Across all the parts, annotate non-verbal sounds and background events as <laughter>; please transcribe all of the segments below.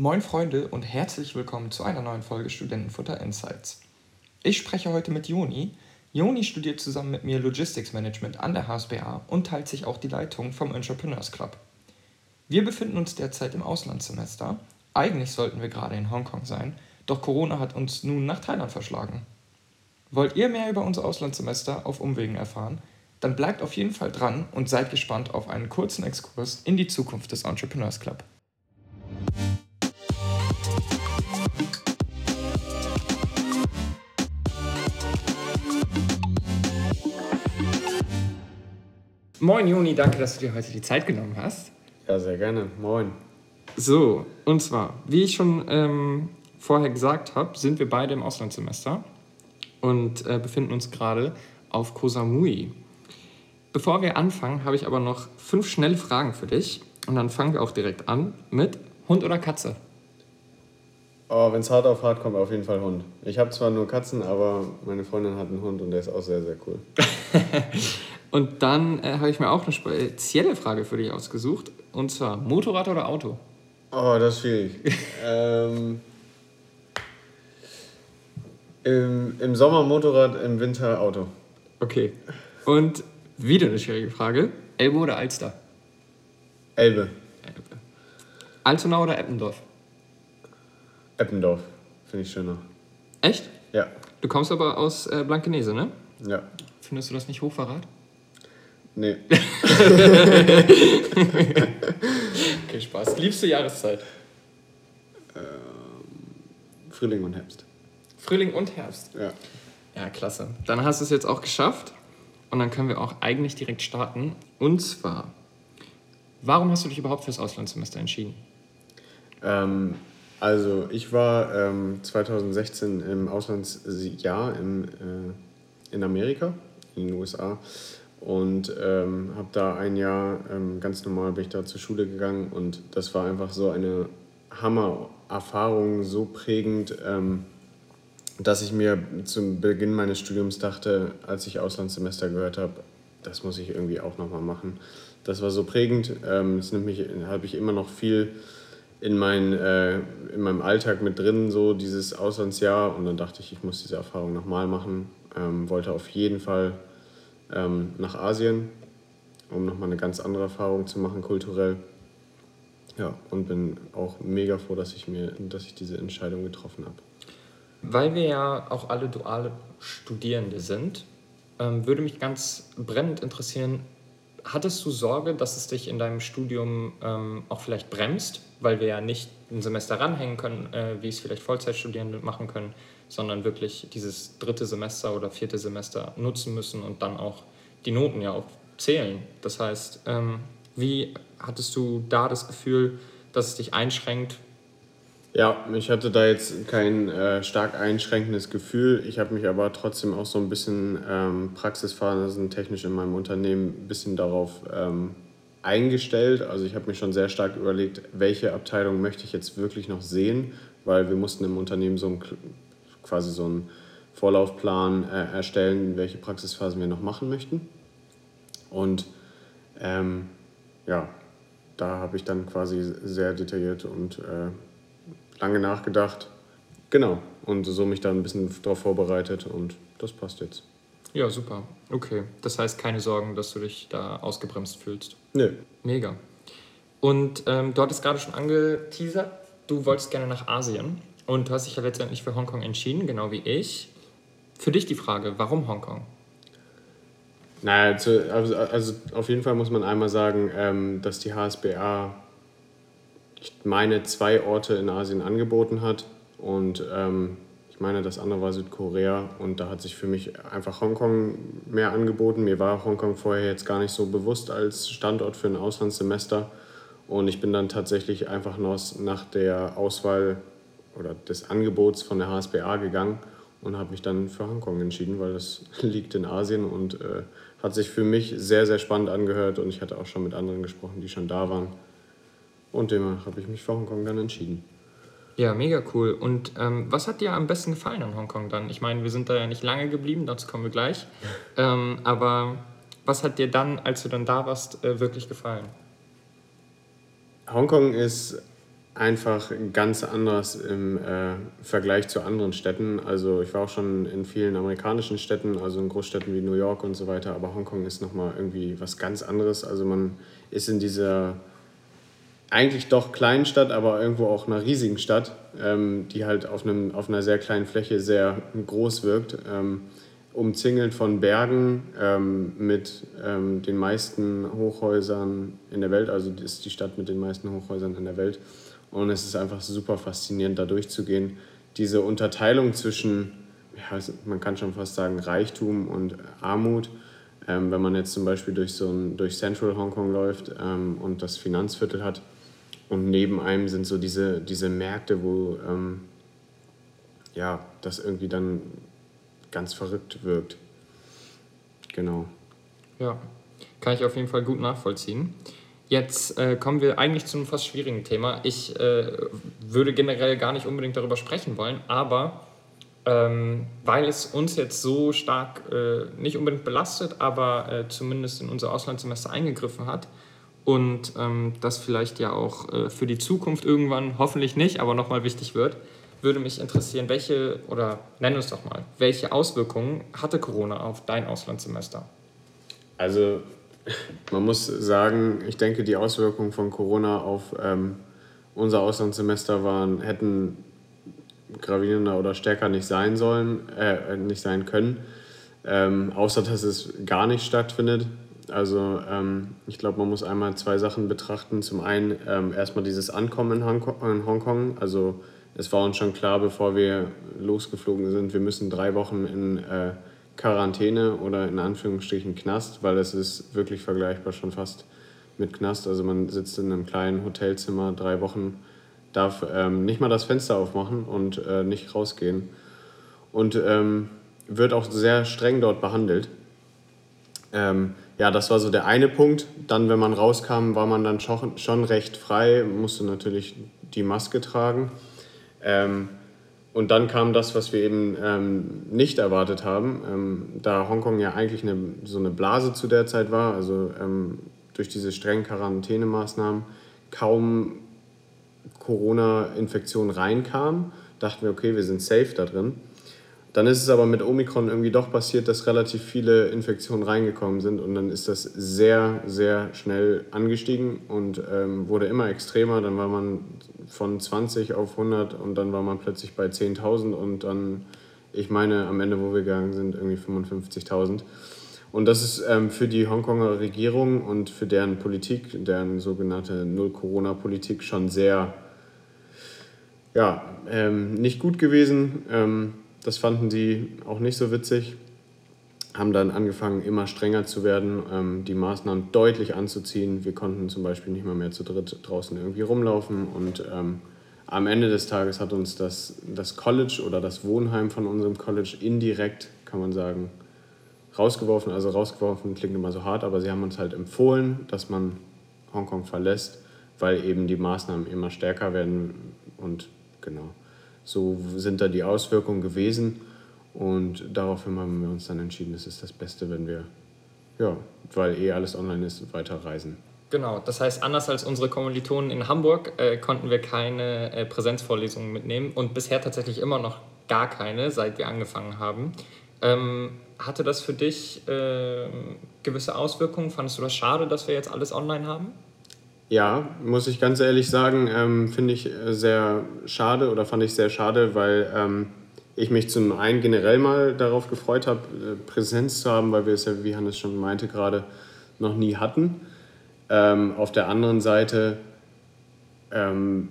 Moin Freunde und herzlich willkommen zu einer neuen Folge Studentenfutter Insights. Ich spreche heute mit Joni. Joni studiert zusammen mit mir Logistics Management an der HSBA und teilt sich auch die Leitung vom Entrepreneurs Club. Wir befinden uns derzeit im Auslandssemester. Eigentlich sollten wir gerade in Hongkong sein, doch Corona hat uns nun nach Thailand verschlagen. Wollt ihr mehr über unser Auslandssemester auf Umwegen erfahren? Dann bleibt auf jeden Fall dran und seid gespannt auf einen kurzen Exkurs in die Zukunft des Entrepreneurs Club. Moin Juni, danke, dass du dir heute die Zeit genommen hast. Ja, sehr gerne. Moin. So, und zwar, wie ich schon ähm, vorher gesagt habe, sind wir beide im Auslandssemester und äh, befinden uns gerade auf Koh Samui. Bevor wir anfangen, habe ich aber noch fünf schnelle Fragen für dich. Und dann fangen wir auch direkt an mit Hund oder Katze? Oh, wenn es hart auf hart kommt, auf jeden Fall Hund. Ich habe zwar nur Katzen, aber meine Freundin hat einen Hund und der ist auch sehr, sehr cool. <laughs> und dann äh, habe ich mir auch eine spezielle Frage für dich ausgesucht. Und zwar Motorrad oder Auto? Oh, das ist schwierig. <laughs> ähm, im, Im Sommer Motorrad, im Winter Auto. Okay. Und wieder eine schwierige Frage. Elbe oder Alster? Elbe. Elbe. Altona oder Eppendorf? Eppendorf. Finde ich schöner. Echt? Ja. Du kommst aber aus äh, Blankenese, ne? Ja. Findest du das nicht Hochverrat? Nee. <laughs> okay, Spaß. Liebste Jahreszeit? Ähm, Frühling und Herbst. Frühling und Herbst? Ja. Ja, klasse. Dann hast du es jetzt auch geschafft. Und dann können wir auch eigentlich direkt starten. Und zwar, warum hast du dich überhaupt fürs Auslandssemester entschieden? Ähm, also ich war ähm, 2016 im Auslandsjahr im, äh, in Amerika, in den USA. Und ähm, habe da ein Jahr ähm, ganz normal bin ich da zur Schule gegangen und das war einfach so eine Hammer-Erfahrung, so prägend, ähm, dass ich mir zum Beginn meines Studiums dachte, als ich Auslandssemester gehört habe, das muss ich irgendwie auch nochmal machen. Das war so prägend. Ähm, es nimmt mich, habe ich immer noch viel in, mein, äh, in meinem Alltag mit drin, so dieses Auslandsjahr. Und dann dachte ich, ich muss diese Erfahrung nochmal machen. Ähm, wollte auf jeden Fall ähm, nach Asien, um nochmal eine ganz andere Erfahrung zu machen, kulturell. Ja, und bin auch mega froh, dass ich, mir, dass ich diese Entscheidung getroffen habe. Weil wir ja auch alle duale Studierende sind, ähm, würde mich ganz brennend interessieren, hattest du Sorge, dass es dich in deinem Studium ähm, auch vielleicht bremst, weil wir ja nicht ein Semester ranhängen können, äh, wie es vielleicht Vollzeitstudierende machen können, sondern wirklich dieses dritte Semester oder vierte Semester nutzen müssen und dann auch die Noten ja auch zählen. Das heißt, ähm, wie hattest du da das Gefühl, dass es dich einschränkt, ja, ich hatte da jetzt kein äh, stark einschränkendes Gefühl. Ich habe mich aber trotzdem auch so ein bisschen ähm, praxisphasen technisch in meinem Unternehmen ein bisschen darauf ähm, eingestellt. Also ich habe mir schon sehr stark überlegt, welche Abteilung möchte ich jetzt wirklich noch sehen, weil wir mussten im Unternehmen so ein, quasi so einen Vorlaufplan äh, erstellen, welche Praxisphasen wir noch machen möchten. Und ähm, ja, da habe ich dann quasi sehr detailliert und äh, lange nachgedacht. Genau. Und so mich da ein bisschen darauf vorbereitet und das passt jetzt. Ja, super. Okay. Das heißt, keine Sorgen, dass du dich da ausgebremst fühlst. Nö. Mega. Und ähm, du hattest gerade schon angeteasert, du wolltest gerne nach Asien und du hast dich ja letztendlich für Hongkong entschieden, genau wie ich. Für dich die Frage, warum Hongkong? Naja, also, also auf jeden Fall muss man einmal sagen, ähm, dass die HSBA ich meine, zwei Orte in Asien angeboten hat. Und ähm, ich meine, das andere war Südkorea. Und da hat sich für mich einfach Hongkong mehr angeboten. Mir war Hongkong vorher jetzt gar nicht so bewusst als Standort für ein Auslandssemester. Und ich bin dann tatsächlich einfach nach der Auswahl oder des Angebots von der HSBA gegangen und habe mich dann für Hongkong entschieden, weil das <laughs> liegt in Asien und äh, hat sich für mich sehr, sehr spannend angehört. Und ich hatte auch schon mit anderen gesprochen, die schon da waren. Und demnach habe ich mich für Hongkong dann entschieden. Ja, mega cool. Und ähm, was hat dir am besten gefallen an Hongkong dann? Ich meine, wir sind da ja nicht lange geblieben, dazu kommen wir gleich. <laughs> ähm, aber was hat dir dann, als du dann da warst, äh, wirklich gefallen? Hongkong ist einfach ganz anders im äh, Vergleich zu anderen Städten. Also ich war auch schon in vielen amerikanischen Städten, also in Großstädten wie New York und so weiter, aber Hongkong ist nochmal irgendwie was ganz anderes. Also man ist in dieser eigentlich doch kleinen Stadt, aber irgendwo auch einer riesigen Stadt, ähm, die halt auf, einem, auf einer sehr kleinen Fläche sehr groß wirkt. Ähm, umzingelt von Bergen ähm, mit ähm, den meisten Hochhäusern in der Welt, also ist die Stadt mit den meisten Hochhäusern in der Welt. Und es ist einfach super faszinierend, da durchzugehen. Diese Unterteilung zwischen, ja, man kann schon fast sagen, Reichtum und Armut. Ähm, wenn man jetzt zum Beispiel durch, so ein, durch Central Hongkong läuft ähm, und das Finanzviertel hat und neben einem sind so diese, diese Märkte, wo ähm, ja, das irgendwie dann ganz verrückt wirkt. Genau. Ja, kann ich auf jeden Fall gut nachvollziehen. Jetzt äh, kommen wir eigentlich zu einem fast schwierigen Thema. Ich äh, würde generell gar nicht unbedingt darüber sprechen wollen, aber ähm, weil es uns jetzt so stark äh, nicht unbedingt belastet, aber äh, zumindest in unser Auslandssemester eingegriffen hat und ähm, das vielleicht ja auch äh, für die Zukunft irgendwann hoffentlich nicht, aber nochmal wichtig wird, würde mich interessieren, welche, oder nenn uns doch mal, welche Auswirkungen hatte Corona auf dein Auslandssemester? Also, man muss sagen, ich denke, die Auswirkungen von Corona auf ähm, unser Auslandssemester waren, hätten gravierender oder stärker nicht sein sollen, äh, nicht sein können, ähm, außer dass es gar nicht stattfindet. Also ähm, ich glaube, man muss einmal zwei Sachen betrachten. Zum einen ähm, erstmal dieses Ankommen in Hongkong. Also es war uns schon klar, bevor wir losgeflogen sind, wir müssen drei Wochen in äh, Quarantäne oder in Anführungsstrichen Knast, weil es ist wirklich vergleichbar schon fast mit Knast. Also man sitzt in einem kleinen Hotelzimmer drei Wochen, darf ähm, nicht mal das Fenster aufmachen und äh, nicht rausgehen. Und ähm, wird auch sehr streng dort behandelt. Ähm, ja, das war so der eine Punkt. Dann, wenn man rauskam, war man dann schon, recht frei, musste natürlich die Maske tragen. Ähm, und dann kam das, was wir eben ähm, nicht erwartet haben, ähm, da Hongkong ja eigentlich eine, so eine Blase zu der Zeit war, also ähm, durch diese strengen Quarantänemaßnahmen kaum Corona-Infektion reinkam, dachten wir, okay, wir sind safe da drin. Dann ist es aber mit Omikron irgendwie doch passiert, dass relativ viele Infektionen reingekommen sind und dann ist das sehr, sehr schnell angestiegen und ähm, wurde immer extremer. Dann war man von 20 auf 100 und dann war man plötzlich bei 10.000 und dann, ich meine, am Ende, wo wir gegangen sind, irgendwie 55.000. Und das ist ähm, für die Hongkonger Regierung und für deren Politik, deren sogenannte Null-Corona-Politik schon sehr, ja, ähm, nicht gut gewesen. Ähm, das fanden sie auch nicht so witzig, haben dann angefangen, immer strenger zu werden, ähm, die Maßnahmen deutlich anzuziehen. Wir konnten zum Beispiel nicht mal mehr zu dritt draußen irgendwie rumlaufen und ähm, am Ende des Tages hat uns das, das College oder das Wohnheim von unserem College indirekt, kann man sagen, rausgeworfen. Also rausgeworfen klingt immer so hart, aber sie haben uns halt empfohlen, dass man Hongkong verlässt, weil eben die Maßnahmen immer stärker werden und genau. So sind da die Auswirkungen gewesen und daraufhin haben wir uns dann entschieden, es ist das Beste, wenn wir, ja, weil eh alles online ist, weiter reisen. Genau, das heißt, anders als unsere Kommilitonen in Hamburg äh, konnten wir keine äh, Präsenzvorlesungen mitnehmen und bisher tatsächlich immer noch gar keine, seit wir angefangen haben. Ähm, hatte das für dich äh, gewisse Auswirkungen? Fandest du das schade, dass wir jetzt alles online haben? Ja, muss ich ganz ehrlich sagen, ähm, finde ich äh, sehr schade oder fand ich sehr schade, weil ähm, ich mich zum einen generell mal darauf gefreut habe, äh, Präsenz zu haben, weil wir es ja, wie Hannes schon meinte, gerade noch nie hatten. Ähm, auf der anderen Seite ähm,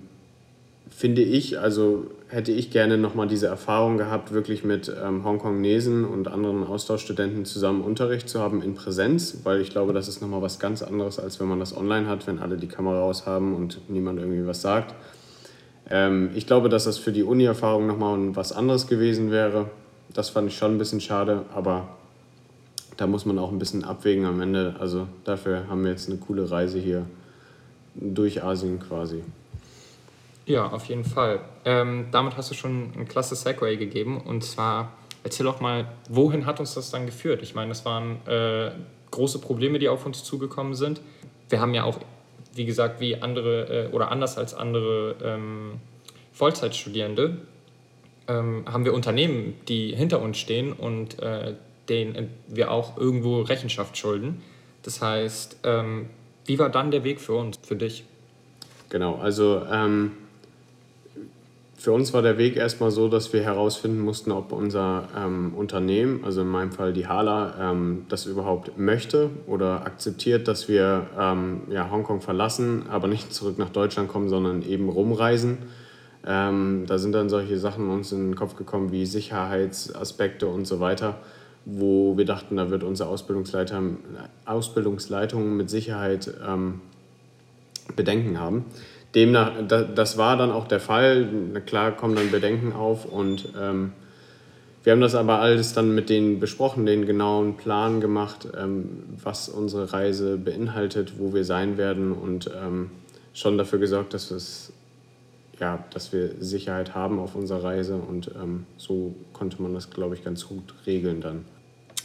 finde ich, also hätte ich gerne nochmal diese Erfahrung gehabt, wirklich mit ähm, Hongkongnesen und anderen Austauschstudenten zusammen Unterricht zu haben in Präsenz, weil ich glaube, das ist nochmal was ganz anderes, als wenn man das online hat, wenn alle die Kamera aus haben und niemand irgendwie was sagt. Ähm, ich glaube, dass das für die Uni-Erfahrung nochmal was anderes gewesen wäre. Das fand ich schon ein bisschen schade, aber da muss man auch ein bisschen abwägen am Ende. Also dafür haben wir jetzt eine coole Reise hier durch Asien quasi. Ja, auf jeden Fall. Ähm, damit hast du schon ein klasse Segway gegeben. Und zwar, erzähl doch mal, wohin hat uns das dann geführt? Ich meine, das waren äh, große Probleme, die auf uns zugekommen sind. Wir haben ja auch wie gesagt, wie andere äh, oder anders als andere ähm, Vollzeitstudierende ähm, haben wir Unternehmen, die hinter uns stehen und äh, denen wir auch irgendwo Rechenschaft schulden. Das heißt, ähm, wie war dann der Weg für uns, für dich? Genau, also ähm, für uns war der Weg erstmal so, dass wir herausfinden mussten, ob unser ähm, Unternehmen, also in meinem Fall die Hala, ähm, das überhaupt möchte oder akzeptiert, dass wir ähm, ja, Hongkong verlassen, aber nicht zurück nach Deutschland kommen, sondern eben rumreisen. Ähm, da sind dann solche Sachen uns in den Kopf gekommen wie Sicherheitsaspekte und so weiter, wo wir dachten, da wird unsere Ausbildungsleiter, Ausbildungsleitung mit Sicherheit ähm, Bedenken haben demnach, das war dann auch der Fall. Klar kommen dann Bedenken auf und ähm, wir haben das aber alles dann mit denen besprochen, den genauen Plan gemacht, ähm, was unsere Reise beinhaltet, wo wir sein werden und ähm, schon dafür gesorgt, dass, es, ja, dass wir Sicherheit haben auf unserer Reise und ähm, so konnte man das, glaube ich, ganz gut regeln dann.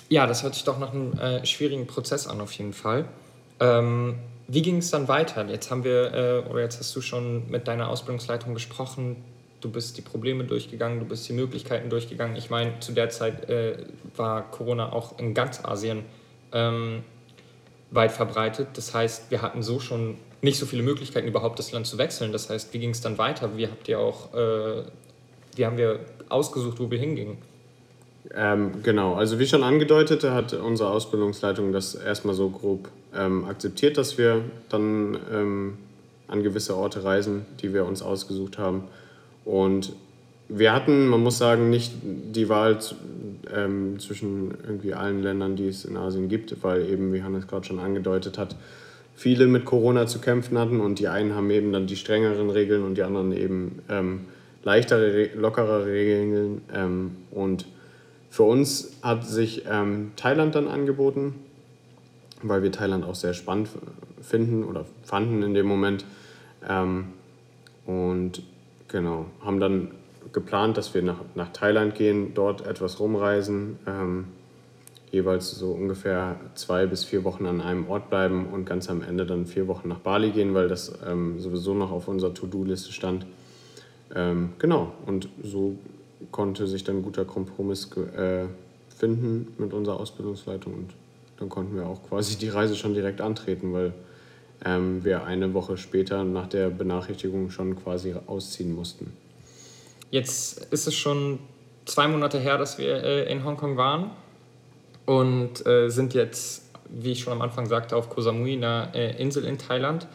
Ja, das hört sich doch nach einem äh, schwierigen Prozess an, auf jeden Fall. Wie ging es dann weiter? Jetzt haben wir, äh, oder jetzt hast du schon mit deiner Ausbildungsleitung gesprochen, du bist die Probleme durchgegangen, du bist die Möglichkeiten durchgegangen. Ich meine, zu der Zeit äh, war Corona auch in ganz Asien ähm, weit verbreitet. Das heißt, wir hatten so schon nicht so viele Möglichkeiten, überhaupt das Land zu wechseln. Das heißt, wie ging es dann weiter? Wie habt ihr auch, äh, wie haben wir ausgesucht, wo wir hingingen? Ähm, genau, also wie schon angedeutet, hat unsere Ausbildungsleitung das erstmal so grob ähm, akzeptiert, dass wir dann ähm, an gewisse Orte reisen, die wir uns ausgesucht haben. Und wir hatten, man muss sagen, nicht die Wahl ähm, zwischen irgendwie allen Ländern, die es in Asien gibt, weil eben, wie Hannes gerade schon angedeutet hat, viele mit Corona zu kämpfen hatten und die einen haben eben dann die strengeren Regeln und die anderen eben ähm, leichtere, lockerere Regeln. Ähm, und für uns hat sich ähm, Thailand dann angeboten, weil wir Thailand auch sehr spannend finden oder fanden in dem Moment. Ähm, und genau, haben dann geplant, dass wir nach, nach Thailand gehen, dort etwas rumreisen, ähm, jeweils so ungefähr zwei bis vier Wochen an einem Ort bleiben und ganz am Ende dann vier Wochen nach Bali gehen, weil das ähm, sowieso noch auf unserer To-Do-Liste stand. Ähm, genau, und so konnte sich dann ein guter Kompromiss äh, finden mit unserer Ausbildungsleitung und dann konnten wir auch quasi die Reise schon direkt antreten, weil ähm, wir eine Woche später nach der Benachrichtigung schon quasi ausziehen mussten. Jetzt ist es schon zwei Monate her, dass wir äh, in Hongkong waren und äh, sind jetzt, wie ich schon am Anfang sagte, auf Koh Samui, einer äh, Insel in Thailand.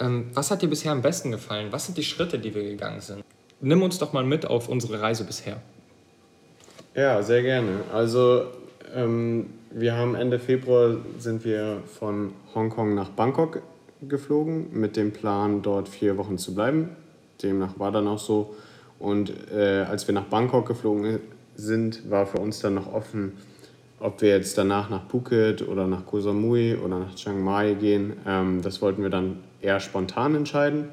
Ähm, was hat dir bisher am besten gefallen? Was sind die Schritte, die wir gegangen sind? nimm uns doch mal mit auf unsere Reise bisher. Ja, sehr gerne. Also ähm, wir haben Ende Februar sind wir von Hongkong nach Bangkok geflogen mit dem Plan, dort vier Wochen zu bleiben. Demnach war dann auch so. Und äh, als wir nach Bangkok geflogen sind, war für uns dann noch offen, ob wir jetzt danach nach Phuket oder nach Koh Samui oder nach Chiang Mai gehen. Ähm, das wollten wir dann eher spontan entscheiden.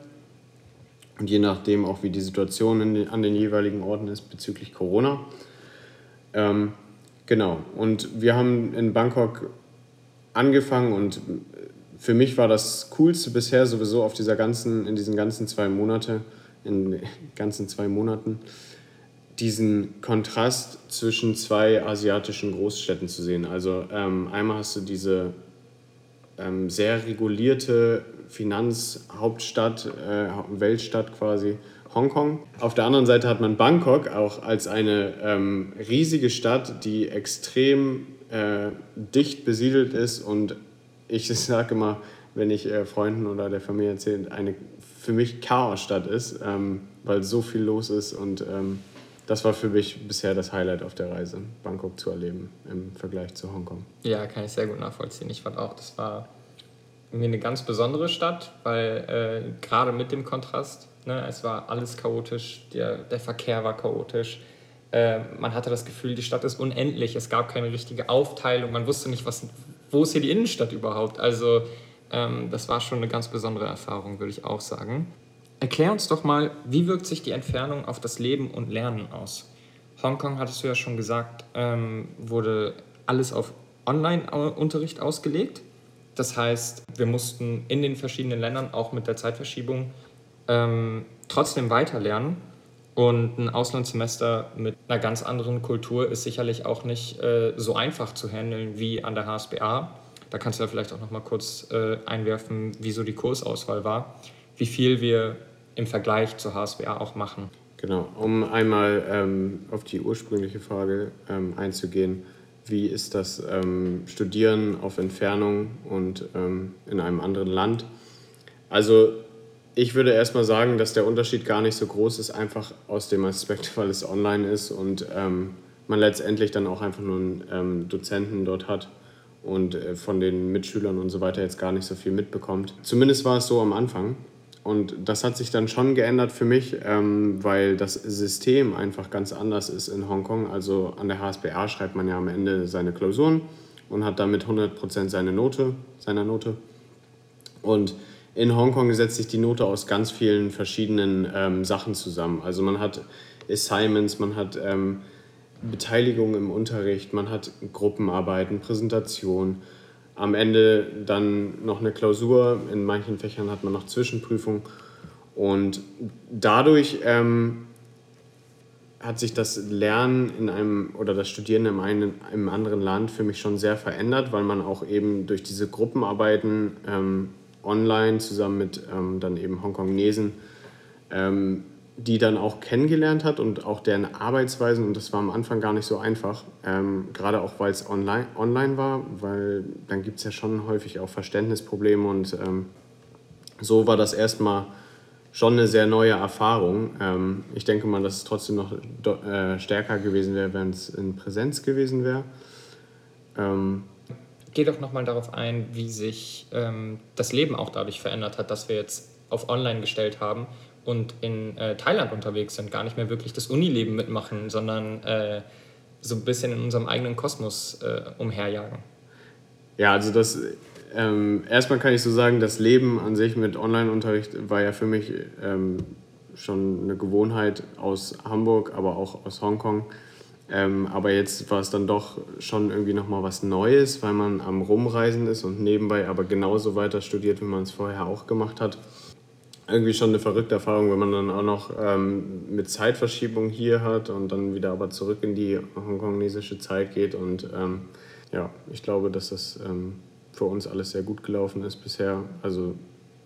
Und je nachdem auch, wie die Situation den, an den jeweiligen Orten ist bezüglich Corona. Ähm, genau. Und wir haben in Bangkok angefangen und für mich war das Coolste bisher sowieso auf dieser ganzen, in diesen ganzen zwei Monate, in <laughs> ganzen zwei Monaten, diesen Kontrast zwischen zwei asiatischen Großstädten zu sehen. Also ähm, einmal hast du diese ähm, sehr regulierte Finanzhauptstadt, äh, Weltstadt quasi, Hongkong. Auf der anderen Seite hat man Bangkok auch als eine ähm, riesige Stadt, die extrem äh, dicht besiedelt ist und ich <laughs> sage immer, wenn ich äh, Freunden oder der Familie erzähle, eine für mich Chaosstadt ist, ähm, weil so viel los ist und ähm, das war für mich bisher das Highlight auf der Reise, Bangkok zu erleben im Vergleich zu Hongkong. Ja, kann ich sehr gut nachvollziehen. Ich fand auch, das war mir eine ganz besondere Stadt, weil äh, gerade mit dem Kontrast, ne, es war alles chaotisch, der, der Verkehr war chaotisch. Äh, man hatte das Gefühl, die Stadt ist unendlich, es gab keine richtige Aufteilung, man wusste nicht, was, wo ist hier die Innenstadt überhaupt. Also ähm, das war schon eine ganz besondere Erfahrung, würde ich auch sagen. Erklär uns doch mal, wie wirkt sich die Entfernung auf das Leben und Lernen aus? Hongkong, hattest du ja schon gesagt, ähm, wurde alles auf Online-Unterricht ausgelegt. Das heißt, wir mussten in den verschiedenen Ländern auch mit der Zeitverschiebung ähm, trotzdem weiterlernen. Und ein Auslandssemester mit einer ganz anderen Kultur ist sicherlich auch nicht äh, so einfach zu handeln wie an der HSBA. Da kannst du ja vielleicht auch noch mal kurz äh, einwerfen, wieso die Kursauswahl war, wie viel wir im Vergleich zur HSBA auch machen. Genau, um einmal ähm, auf die ursprüngliche Frage ähm, einzugehen, wie ist das ähm, Studieren auf Entfernung und ähm, in einem anderen Land? Also ich würde erstmal sagen, dass der Unterschied gar nicht so groß ist, einfach aus dem Aspekt, <laughs> weil es online ist und ähm, man letztendlich dann auch einfach nur einen ähm, Dozenten dort hat und äh, von den Mitschülern und so weiter jetzt gar nicht so viel mitbekommt. Zumindest war es so am Anfang. Und das hat sich dann schon geändert für mich, ähm, weil das System einfach ganz anders ist in Hongkong. Also an der HSBA schreibt man ja am Ende seine Klausuren und hat damit 100% seine Note, seiner Note. Und in Hongkong setzt sich die Note aus ganz vielen verschiedenen ähm, Sachen zusammen. Also man hat Assignments, man hat ähm, Beteiligung im Unterricht, man hat Gruppenarbeiten, Präsentation, am Ende dann noch eine Klausur, in manchen Fächern hat man noch Zwischenprüfung und dadurch ähm, hat sich das Lernen in einem oder das Studieren in einem, einem anderen Land für mich schon sehr verändert, weil man auch eben durch diese Gruppenarbeiten ähm, online zusammen mit ähm, dann eben Hongkongnesen, ähm, die dann auch kennengelernt hat und auch deren Arbeitsweisen. Und das war am Anfang gar nicht so einfach, ähm, gerade auch weil es online, online war, weil dann gibt es ja schon häufig auch Verständnisprobleme. Und ähm, so war das erstmal schon eine sehr neue Erfahrung. Ähm, ich denke mal, dass es trotzdem noch äh, stärker gewesen wäre, wenn es in Präsenz gewesen wäre. Ähm, geh doch nochmal darauf ein, wie sich ähm, das Leben auch dadurch verändert hat, dass wir jetzt auf Online gestellt haben und in äh, Thailand unterwegs sind, gar nicht mehr wirklich das Unileben mitmachen, sondern äh, so ein bisschen in unserem eigenen Kosmos äh, umherjagen. Ja, also das ähm, erstmal kann ich so sagen, das Leben an sich mit Online-Unterricht war ja für mich ähm, schon eine Gewohnheit aus Hamburg, aber auch aus Hongkong. Ähm, aber jetzt war es dann doch schon irgendwie nochmal was Neues, weil man am Rumreisen ist und nebenbei aber genauso weiter studiert, wie man es vorher auch gemacht hat. Irgendwie schon eine verrückte Erfahrung, wenn man dann auch noch ähm, mit Zeitverschiebung hier hat und dann wieder aber zurück in die hongkongesische Zeit geht. Und ähm, ja, ich glaube, dass das ähm, für uns alles sehr gut gelaufen ist bisher. Also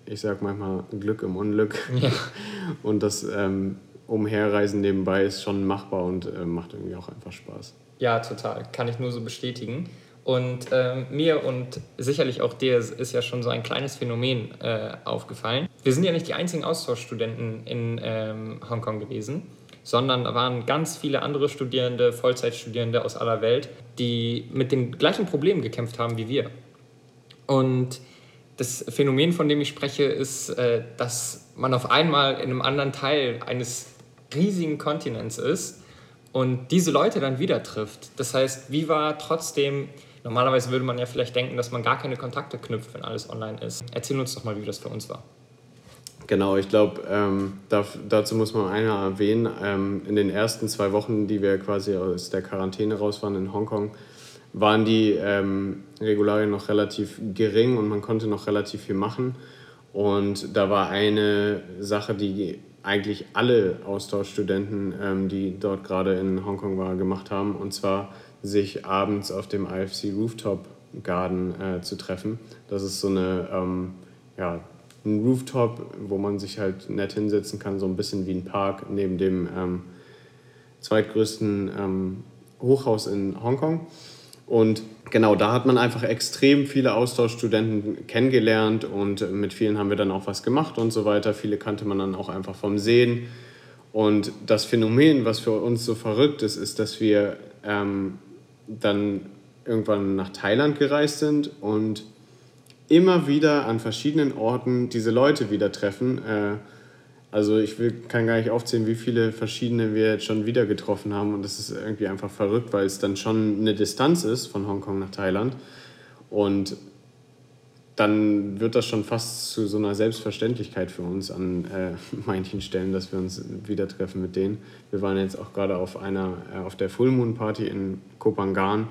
ich sage manchmal Glück im Unglück. Ja. <laughs> Und das ähm, Umherreisen nebenbei ist schon machbar und äh, macht irgendwie auch einfach Spaß. Ja, total. Kann ich nur so bestätigen. Und ähm, mir und sicherlich auch dir ist ja schon so ein kleines Phänomen äh, aufgefallen. Wir sind ja nicht die einzigen Austauschstudenten in ähm, Hongkong gewesen, sondern da waren ganz viele andere Studierende, Vollzeitstudierende aus aller Welt, die mit den gleichen Problemen gekämpft haben wie wir. Und das Phänomen, von dem ich spreche, ist, äh, dass man auf einmal in einem anderen Teil eines riesigen Kontinents ist und diese Leute dann wieder trifft. Das heißt, wie war trotzdem, normalerweise würde man ja vielleicht denken, dass man gar keine Kontakte knüpft, wenn alles online ist. Erzähl uns doch mal, wie das für uns war. Genau, ich glaube, ähm, dazu muss man einer erwähnen. Ähm, in den ersten zwei Wochen, die wir quasi aus der Quarantäne raus waren in Hongkong, waren die ähm, Regularien noch relativ gering und man konnte noch relativ viel machen. Und da war eine Sache, die eigentlich alle Austauschstudenten, ähm, die dort gerade in Hongkong waren, gemacht haben. Und zwar sich abends auf dem IFC Rooftop Garden äh, zu treffen. Das ist so eine, ähm, ja, ein Rooftop, wo man sich halt nett hinsetzen kann, so ein bisschen wie ein Park neben dem ähm, zweitgrößten ähm, Hochhaus in Hongkong. Und genau, da hat man einfach extrem viele Austauschstudenten kennengelernt und mit vielen haben wir dann auch was gemacht und so weiter. Viele kannte man dann auch einfach vom Sehen. Und das Phänomen, was für uns so verrückt ist, ist, dass wir ähm, dann irgendwann nach Thailand gereist sind und immer wieder an verschiedenen Orten diese Leute wieder treffen. Äh, also ich will, kann gar nicht aufzählen, wie viele verschiedene wir jetzt schon wieder getroffen haben. Und das ist irgendwie einfach verrückt, weil es dann schon eine Distanz ist von Hongkong nach Thailand. Und dann wird das schon fast zu so einer Selbstverständlichkeit für uns an äh, <laughs> manchen Stellen, dass wir uns wieder treffen mit denen. Wir waren jetzt auch gerade auf einer, äh, auf der Full Moon Party in Kopangan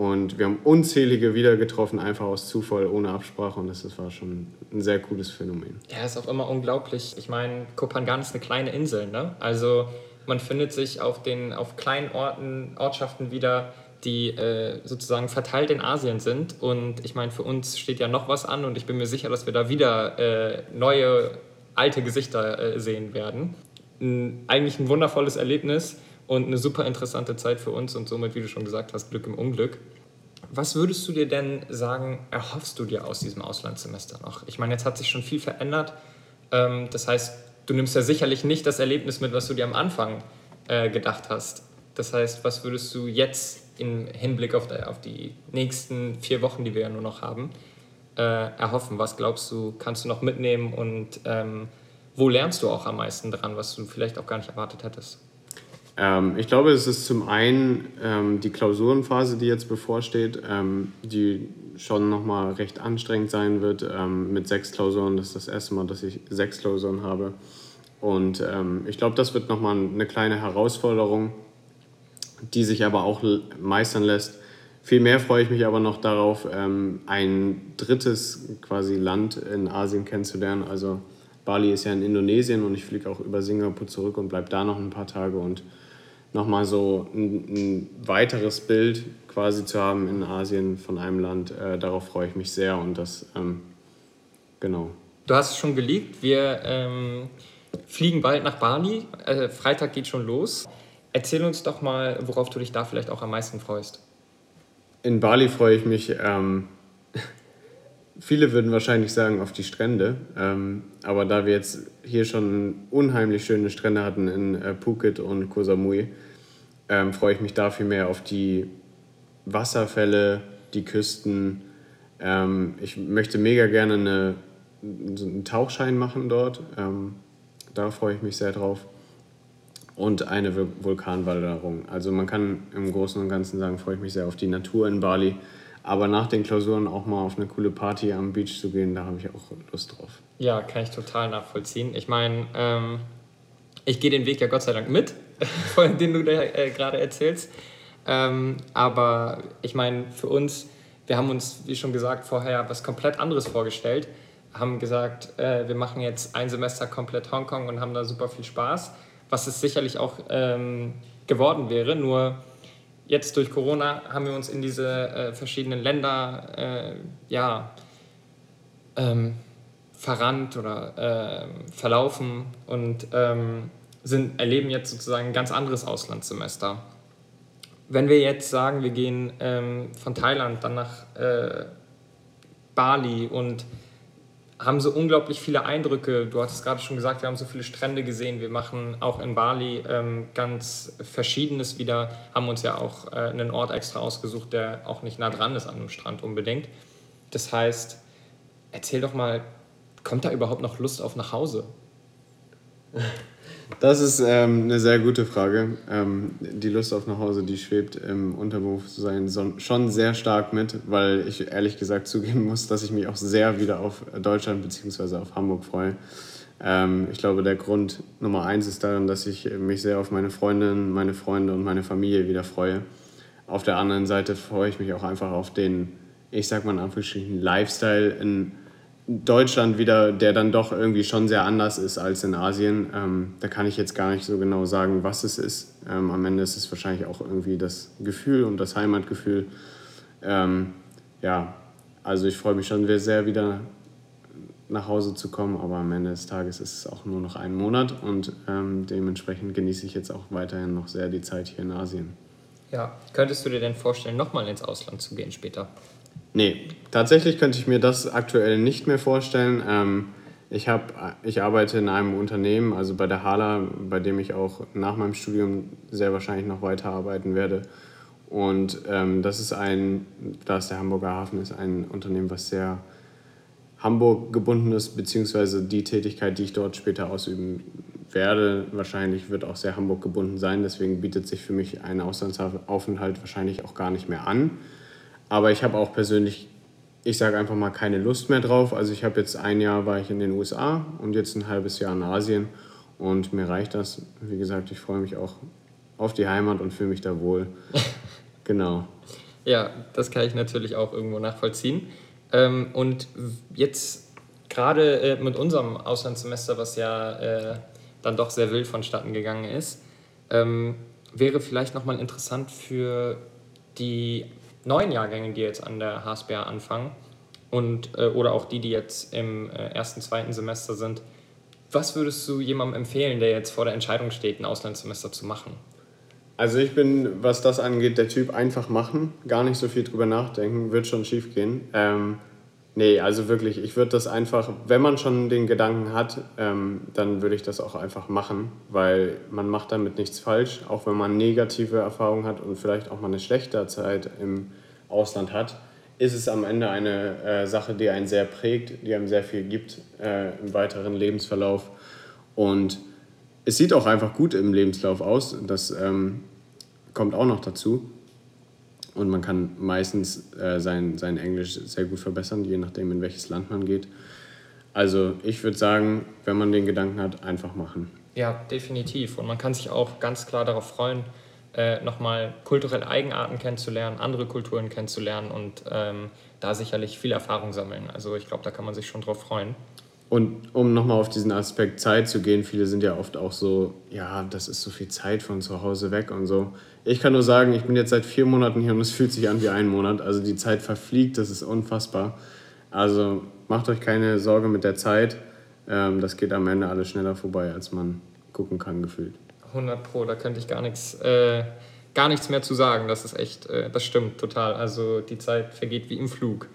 Und wir haben unzählige wieder getroffen, einfach aus Zufall, ohne Absprache. Und das, das war schon ein sehr cooles Phänomen. Ja, ist auch immer unglaublich. Ich meine, Kopangan ist eine kleine Insel. Ne? Also man findet sich auf, den, auf kleinen Orten, Ortschaften wieder, die äh, sozusagen verteilt in Asien sind. Und ich meine, für uns steht ja noch was an und ich bin mir sicher, dass wir da wieder äh, neue, alte Gesichter äh, sehen werden. Ein, eigentlich ein wundervolles Erlebnis und eine super interessante Zeit für uns und somit, wie du schon gesagt hast, Glück im Unglück. Was würdest du dir denn sagen, erhoffst du dir aus diesem Auslandssemester noch? Ich meine, jetzt hat sich schon viel verändert. Ähm, das heißt, du nimmst ja sicherlich nicht das Erlebnis mit, was du dir am Anfang äh, gedacht hast. Das heißt, was würdest du jetzt im Hinblick auf, die, nächsten vier Wochen, die wir ja nur noch haben, äh, erhoffen? Was glaubst du, kannst du noch mitnehmen und ähm, wo lernst du auch am meisten dran, was du vielleicht auch gar nicht erwartet hättest? Ähm, ich glaube, es ist zum einen ähm, die Klausurenphase, die jetzt bevorsteht, ähm, die schon nochmal recht anstrengend sein wird. Mit sechs Klausuren, das ist das erste Mal, dass ich sechs Klausuren habe. Und ich glaube, das wird nochmal eine kleine Herausforderung, die sich aber auch meistern lässt. Vielmehr freue ich mich aber noch darauf, ein drittes quasi Land in Asien kennenzulernen. Also Bali ist ja in Indonesien und ich fliege auch über Singapur zurück und bleibe da noch ein paar Tage und nochmal so ein, ein, weiteres Bild quasi zu haben in Asien von einem Land, äh, darauf freue ich mich sehr und das, ähm, genau. Du hast es schon geleakt, wir ähm, fliegen bald nach Bali, äh, Freitag geht schon los. Erzähl uns doch mal, worauf du dich da vielleicht auch am meisten freust. In Bali freue ich mich ähm, Viele würden wahrscheinlich sagen auf die Strände, ähm, aber da wir jetzt hier schon unheimlich schöne Strände hatten in äh, Phuket und Koh Samui, ähm, freue ich mich da viel mehr auf die Wasserfälle, die Küsten. Ähm, ich möchte mega gerne eine, so einen Tauchschein machen dort. Ähm, da freue ich mich sehr drauf. Und eine Vulkanwanderung. Also man kann im Großen und Ganzen sagen, freue ich mich sehr auf die Natur in Bali aber nach den Klausuren auch mal auf eine coole Party am Beach zu gehen, da habe ich auch Lust drauf. Ja, kann ich total nachvollziehen. Ich meine, ähm, ich gehe den Weg ja Gott sei Dank mit, <laughs> von dem du da äh, gerade erzählst. Ähm, aber ich meine, für uns, wir haben uns, wie schon gesagt, vorher was komplett anderes vorgestellt. Haben gesagt, äh, wir machen jetzt ein Semester komplett Hongkong und haben da super viel Spaß, was es sicherlich auch ähm, geworden wäre. Nur jetzt durch Corona haben wir uns in diese äh, verschiedenen Länder äh, ja, ähm, verrannt oder äh, verlaufen und ähm, sind, erleben jetzt sozusagen ein ganz anderes Auslandssemester. Wenn wir jetzt sagen, wir gehen ähm, von Thailand dann nach äh, Bali und haben so unglaublich viele Eindrücke. Du hattest gerade schon gesagt, wir haben so viele Strände gesehen. Wir machen auch in Bali ähm, ganz Verschiedenes wieder. Haben uns ja auch äh, einen Ort extra ausgesucht, der auch nicht nah dran ist an einem Strand unbedingt. Das heißt, erzähl doch mal, kommt da überhaupt noch Lust auf nach Hause? <laughs> Das ist ähm, eine sehr gute Frage. Ähm, die Lust auf nach Hause, die schwebt im Unterbewusstsein schon sehr stark mit, weil ich ehrlich gesagt zugeben muss, dass ich mich auch sehr wieder auf Deutschland bzw. auf Hamburg freue. Ähm, ich glaube, der Grund Nummer eins ist darin, dass ich mich sehr auf meine Freundin, meine Freunde und meine Familie wieder freue. Auf der anderen Seite freue ich mich auch einfach auf den, ich sag mal in Anführungsstrichen, Lifestyle in Deutschland wieder, der dann doch irgendwie schon sehr anders ist als in Asien. Ähm, da kann ich jetzt gar nicht so genau sagen, was es ist. Ähm, am Ende ist es wahrscheinlich auch irgendwie das Gefühl und das Heimatgefühl. Ähm, ja, also ich freue mich schon sehr, wieder nach Hause zu kommen, aber am Ende des Tages ist es auch nur noch ein Monat und ähm, dementsprechend genieße ich jetzt auch weiterhin noch sehr die Zeit hier in Asien. Ja, könntest du dir denn vorstellen, nochmal ins Ausland zu gehen später? Nee, tatsächlich könnte ich mir das aktuell nicht mehr vorstellen. Ähm, ich, hab, ich arbeite in einem Unternehmen, also bei der Hala, bei dem ich auch nach meinem Studium sehr wahrscheinlich noch weiterarbeiten werde. Und ähm, das ist ein, da ist der Hamburger Hafen, ist ein Unternehmen, was sehr Hamburg gebunden ist, beziehungsweise die Tätigkeit, die ich dort später ausüben werde, wahrscheinlich wird auch sehr Hamburg gebunden sein. Deswegen bietet sich für mich ein Auslandsaufenthalt wahrscheinlich auch gar nicht mehr an. Aber ich habe auch persönlich, ich sage einfach mal, keine Lust mehr drauf. Also ich habe jetzt ein Jahr war ich in den USA und jetzt ein halbes Jahr in Asien. Und mir reicht das. Wie gesagt, ich freue mich auch auf die Heimat und fühle mich da wohl. <laughs> genau. Ja, das kann ich natürlich auch irgendwo nachvollziehen. Ähm, und jetzt gerade äh, mit unserem Auslandssemester, was ja äh, dann doch sehr wild vonstatten gegangen ist, ähm, wäre vielleicht nochmal interessant für die neuen Jahrgänge, die jetzt an der HSBA anfangen und äh, oder auch die, die jetzt im äh, ersten, zweiten Semester sind. Was würdest du jemandem empfehlen, der jetzt vor der Entscheidung steht, ein Auslandssemester zu machen? Also ich bin, was das angeht, der Typ einfach machen, gar nicht so viel drüber nachdenken, wird schon schief gehen. Ähm, nee, also wirklich, ich würde das einfach, wenn man schon den Gedanken hat, ähm, dann würde ich das auch einfach machen, weil man macht damit nichts falsch, auch wenn man negative Erfahrungen hat und vielleicht auch mal eine schlechte Zeit im Ausland hat ist es am Ende eine äh, Sache, die einen sehr prägt, die einem sehr viel gibt äh, im weiteren Lebensverlauf. Und es sieht auch einfach gut im Lebenslauf aus. Das ähm, kommt auch noch dazu. Und man kann meistens äh, sein, sein Englisch sehr gut verbessern, je nachdem, in welches Land man geht. Also ich würde sagen, wenn man den Gedanken hat, einfach machen. Ja, definitiv. Und man kann sich auch ganz klar darauf freuen, äh, nochmal kulturelle Eigenarten kennenzulernen, andere Kulturen kennenzulernen und ähm, da sicherlich viel Erfahrung sammeln. Also ich glaube, da kann man sich schon drauf freuen. Und um nochmal auf diesen Aspekt Zeit zu gehen, viele sind ja oft auch so, ja, das ist so viel Zeit von zu Hause weg und so. Ich kann nur sagen, ich bin jetzt seit vier Monaten hier und es fühlt sich an wie ein Monat. Also die Zeit verfliegt, das ist unfassbar. Also macht euch keine Sorge mit der Zeit. Ähm, das geht am Ende alles schneller vorbei, als man gucken kann, gefühlt. 100 Pro, da könnte ich gar nichts, äh, gar nichts mehr zu sagen. Das ist echt, äh, das stimmt total. Also die Zeit vergeht wie im Flug.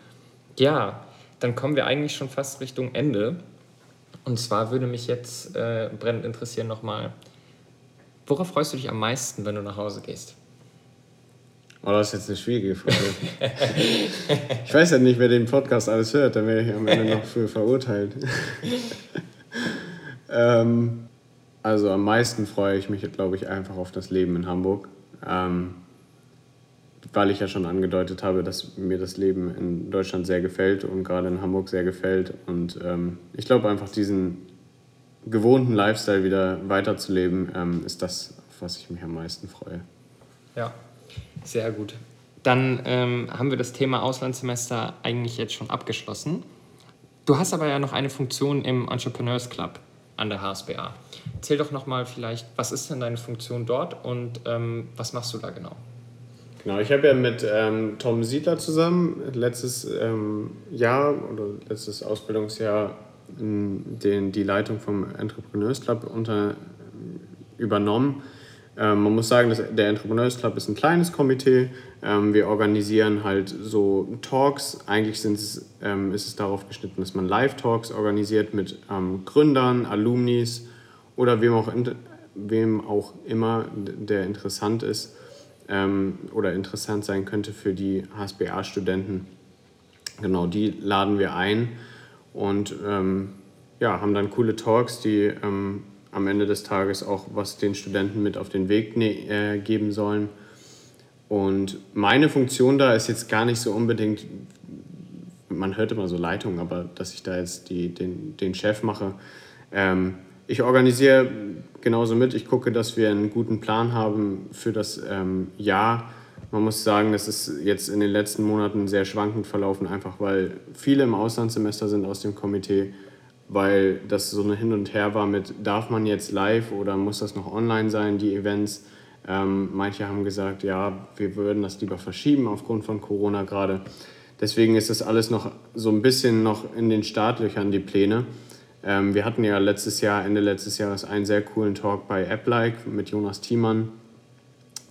Ja, dann kommen wir eigentlich schon fast Richtung Ende. Und zwar würde mich jetzt äh, brennend interessieren nochmal, worauf freust du dich am meisten, wenn du nach Hause gehst? Oh, das ist jetzt eine schwierige Frage. ich weiß ja nicht, wer den Podcast alles hört, dann werde ich am Ende noch für verurteilt. <laughs> ähm, also am meisten freue ich mich, glaube ich, einfach auf das Leben in Hamburg. Ähm, weil ich ja schon angedeutet habe, dass mir das Leben in Deutschland sehr gefällt und gerade in Hamburg sehr gefällt. Und ähm, ich glaube einfach, diesen gewohnten Lifestyle wieder weiterzuleben, ähm, ist das, auf was ich mich am meisten freue. Ja, sehr gut. Dann ähm, haben wir das Thema Auslandssemester eigentlich jetzt schon abgeschlossen. Du hast aber ja noch eine Funktion im Entrepreneurs Club an der HSBA. Erzähl doch nochmal vielleicht, was ist denn deine Funktion dort und ähm, was machst du da genau? Genau, ich habe ja mit ähm, Tom Siedler zusammen letztes ähm, Jahr oder letztes Ausbildungsjahr den, die Leitung vom Entrepreneurs Club unter, übernommen. Ähm, man muss sagen, dass der Entrepreneurs Club ist ein kleines Komitee. Ähm, wir organisieren halt so Talks. Eigentlich es, ähm, ist es darauf geschnitten, dass man Live-Talks organisiert mit ähm, Gründern, Alumnis oder wem auch, wem auch immer, der interessant ist ähm, oder interessant sein könnte für die HSBA-Studenten. Genau, die laden wir ein und ähm, ja, haben dann coole Talks, die am Ende des Tages auch was den Studenten mit auf den Weg ne äh, geben sollen. Und meine Funktion da ist jetzt gar nicht so unbedingt, man hört immer so Leitung, aber dass ich da jetzt die, den, den Chef mache. Ähm, ich organisiere genauso mit, ich gucke, dass wir einen guten Plan haben für das ähm, Jahr. Man muss sagen, das ist jetzt in den letzten Monaten sehr schwankend verlaufen, einfach weil viele im Auslandssemester sind aus dem Komitee weil das so eine Hin und Her war mit, darf man jetzt live oder muss das noch online sein, die Events. Ähm, manche haben gesagt, ja, wir würden das lieber verschieben aufgrund von Corona gerade. Deswegen ist das alles noch so ein bisschen noch in den Startlöchern, die Pläne. Ähm, wir hatten ja letztes Jahr, Ende letztes Jahres, einen sehr coolen Talk bei AppLike mit Jonas Thiemann.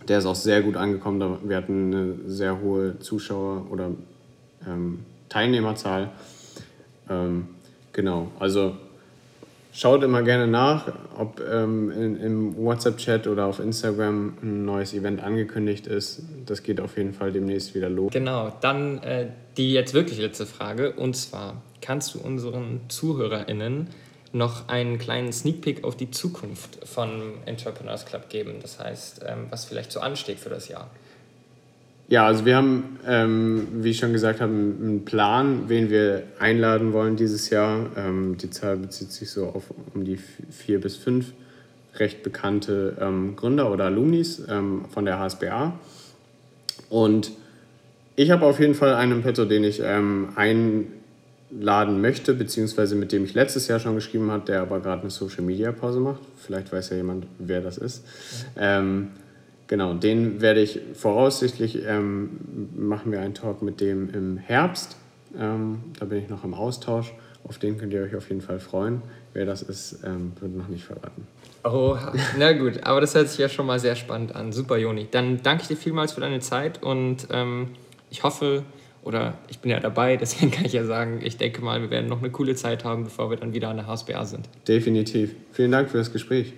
Der ist auch sehr gut angekommen. Wir hatten eine sehr hohe Zuschauer- oder ähm, Teilnehmerzahl. Ähm, Genau, also schaut immer gerne nach, ob ähm, in, im WhatsApp-Chat oder auf Instagram ein neues Event angekündigt ist. Das geht auf jeden Fall demnächst wieder los. Genau, dann äh, die jetzt wirklich letzte Frage. Und zwar, kannst du unseren ZuhörerInnen noch einen kleinen Sneak Peek auf die Zukunft von Entrepreneurs Club geben? Das heißt, ähm, was vielleicht so ansteht für das Jahr? Ja, also wir haben, ähm, wie ich schon gesagt habe, einen Plan, wen wir einladen wollen dieses Jahr. Ähm, die Zahl bezieht sich so auf um die vier bis fünf recht bekannte ähm, Gründer oder Alumnis ähm, von der HSBA. Und ich habe auf jeden Fall einen Petto, den ich ähm, einladen möchte, beziehungsweise mit dem ich letztes Jahr schon geschrieben habe, der aber gerade eine Social Media Pause macht. Vielleicht weiß ja jemand, wer das ist. Ja. Ähm, genau, den werde ich voraussichtlich, ähm, machen wir einen Talk mit dem im Herbst. Ähm, da bin ich noch im Austausch. Auf den könnt ihr euch auf jeden Fall freuen. Wer das ist, ähm, wird noch nicht verraten. Oh, na gut, aber das hört sich ja schon mal sehr spannend an. Super, Joni. Dann danke ich dir vielmals für deine Zeit und ähm, ich hoffe, oder ich bin ja dabei, <laughs> deswegen kann ich ja sagen, ich denke mal, wir werden noch eine coole Zeit haben, bevor wir dann wieder an der HSBA sind. Definitiv. Vielen Dank für das Gespräch.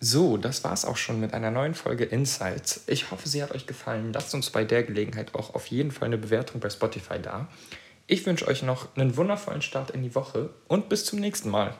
So, das war's auch schon mit einer neuen Folge Insights. Ich hoffe, sie hat euch gefallen. Lasst uns bei der Gelegenheit auch auf jeden Fall eine Bewertung bei Spotify da. Ich wünsche euch noch einen wundervollen Start in die Woche und bis zum nächsten Mal.